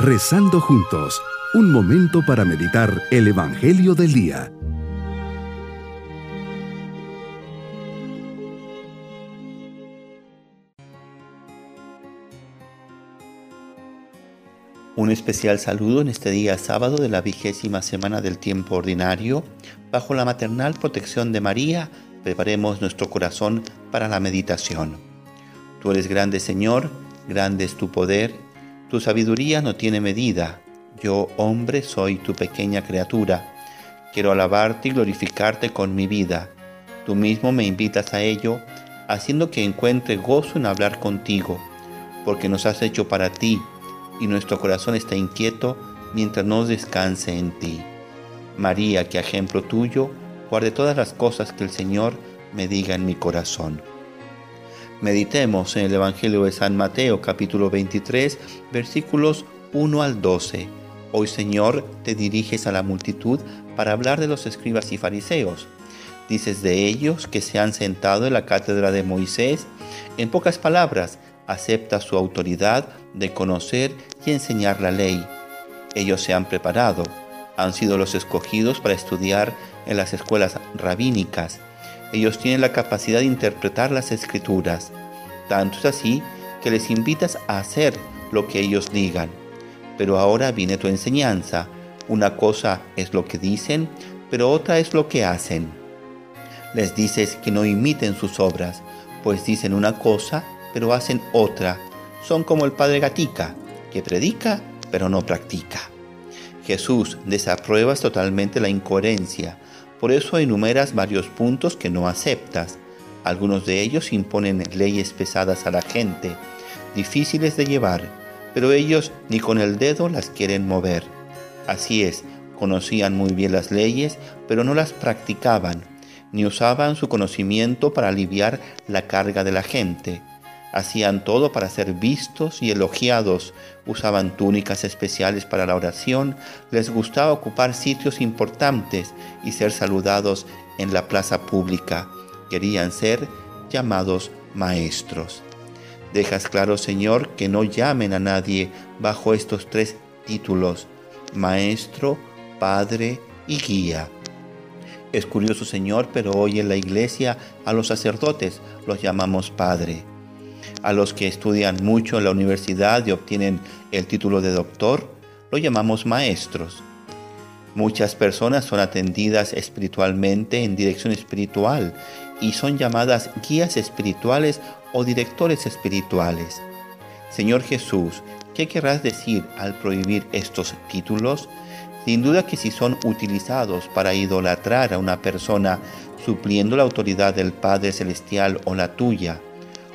Rezando juntos, un momento para meditar el Evangelio del Día. Un especial saludo en este día sábado de la vigésima semana del tiempo ordinario. Bajo la maternal protección de María, preparemos nuestro corazón para la meditación. Tú eres grande Señor, grande es tu poder tu sabiduría no tiene medida. Yo, hombre, soy tu pequeña criatura. Quiero alabarte y glorificarte con mi vida. Tú mismo me invitas a ello, haciendo que encuentre gozo en hablar contigo, porque nos has hecho para ti, y nuestro corazón está inquieto mientras no descanse en ti. María, que ejemplo tuyo, guarde todas las cosas que el Señor me diga en mi corazón. Meditemos en el Evangelio de San Mateo capítulo 23 versículos 1 al 12. Hoy Señor te diriges a la multitud para hablar de los escribas y fariseos. Dices de ellos que se han sentado en la cátedra de Moisés. En pocas palabras, acepta su autoridad de conocer y enseñar la ley. Ellos se han preparado, han sido los escogidos para estudiar en las escuelas rabínicas ellos tienen la capacidad de interpretar las escrituras. Tanto es así que les invitas a hacer lo que ellos digan. Pero ahora viene tu enseñanza. Una cosa es lo que dicen, pero otra es lo que hacen. Les dices que no imiten sus obras, pues dicen una cosa, pero hacen otra. Son como el padre Gatica, que predica, pero no practica. Jesús desaprueba totalmente la incoherencia, por eso enumeras varios puntos que no aceptas. Algunos de ellos imponen leyes pesadas a la gente, difíciles de llevar, pero ellos ni con el dedo las quieren mover. Así es, conocían muy bien las leyes, pero no las practicaban, ni usaban su conocimiento para aliviar la carga de la gente. Hacían todo para ser vistos y elogiados, usaban túnicas especiales para la oración, les gustaba ocupar sitios importantes y ser saludados en la plaza pública. Querían ser llamados maestros. Dejas claro, Señor, que no llamen a nadie bajo estos tres títulos, maestro, padre y guía. Es curioso, Señor, pero hoy en la iglesia a los sacerdotes los llamamos padre a los que estudian mucho en la universidad y obtienen el título de doctor, lo llamamos maestros. Muchas personas son atendidas espiritualmente en dirección espiritual y son llamadas guías espirituales o directores espirituales. Señor Jesús, ¿qué querrás decir al prohibir estos títulos? Sin duda que si son utilizados para idolatrar a una persona, supliendo la autoridad del Padre Celestial o la tuya,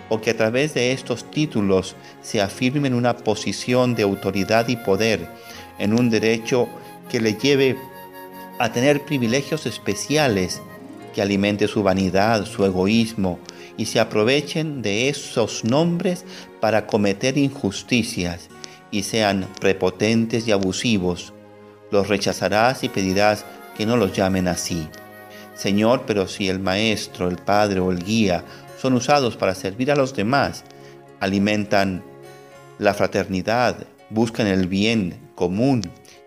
o que a través de estos títulos se afirme en una posición de autoridad y poder, en un derecho que le lleve a tener privilegios especiales, que alimente su vanidad, su egoísmo, y se aprovechen de esos nombres para cometer injusticias y sean prepotentes y abusivos. Los rechazarás y pedirás que no los llamen así. Señor, pero si el maestro, el padre o el guía son usados para servir a los demás, alimentan la fraternidad, buscan el bien común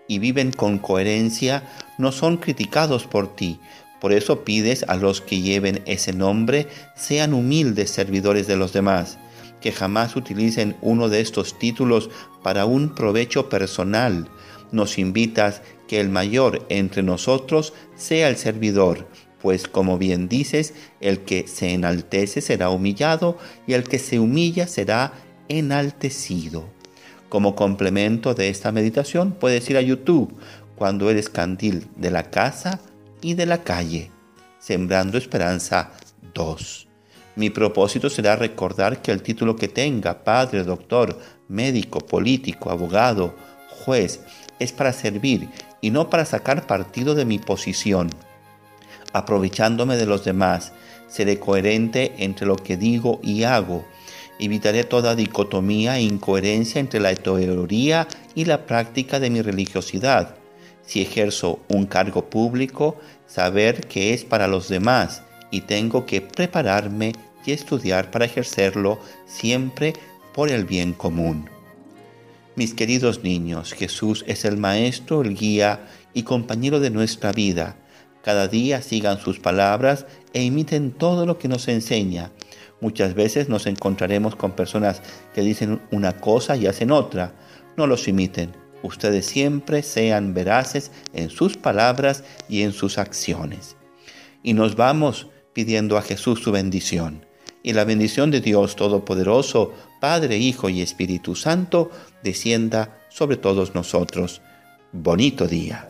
y viven con coherencia, no son criticados por ti. Por eso pides a los que lleven ese nombre sean humildes servidores de los demás, que jamás utilicen uno de estos títulos para un provecho personal. Nos invitas que el mayor entre nosotros sea el servidor, pues como bien dices, el que se enaltece será humillado y el que se humilla será enaltecido. Como complemento de esta meditación puedes ir a YouTube cuando eres candil de la casa y de la calle, Sembrando Esperanza 2. Mi propósito será recordar que el título que tenga, padre, doctor, médico, político, abogado, juez, es para servir y no para sacar partido de mi posición aprovechándome de los demás. Seré coherente entre lo que digo y hago. Evitaré toda dicotomía e incoherencia entre la teoría y la práctica de mi religiosidad. Si ejerzo un cargo público, saber que es para los demás y tengo que prepararme y estudiar para ejercerlo siempre por el bien común. Mis queridos niños, Jesús es el Maestro, el guía y compañero de nuestra vida. Cada día sigan sus palabras e imiten todo lo que nos enseña. Muchas veces nos encontraremos con personas que dicen una cosa y hacen otra. No los imiten. Ustedes siempre sean veraces en sus palabras y en sus acciones. Y nos vamos pidiendo a Jesús su bendición. Y la bendición de Dios Todopoderoso, Padre, Hijo y Espíritu Santo, descienda sobre todos nosotros. Bonito día.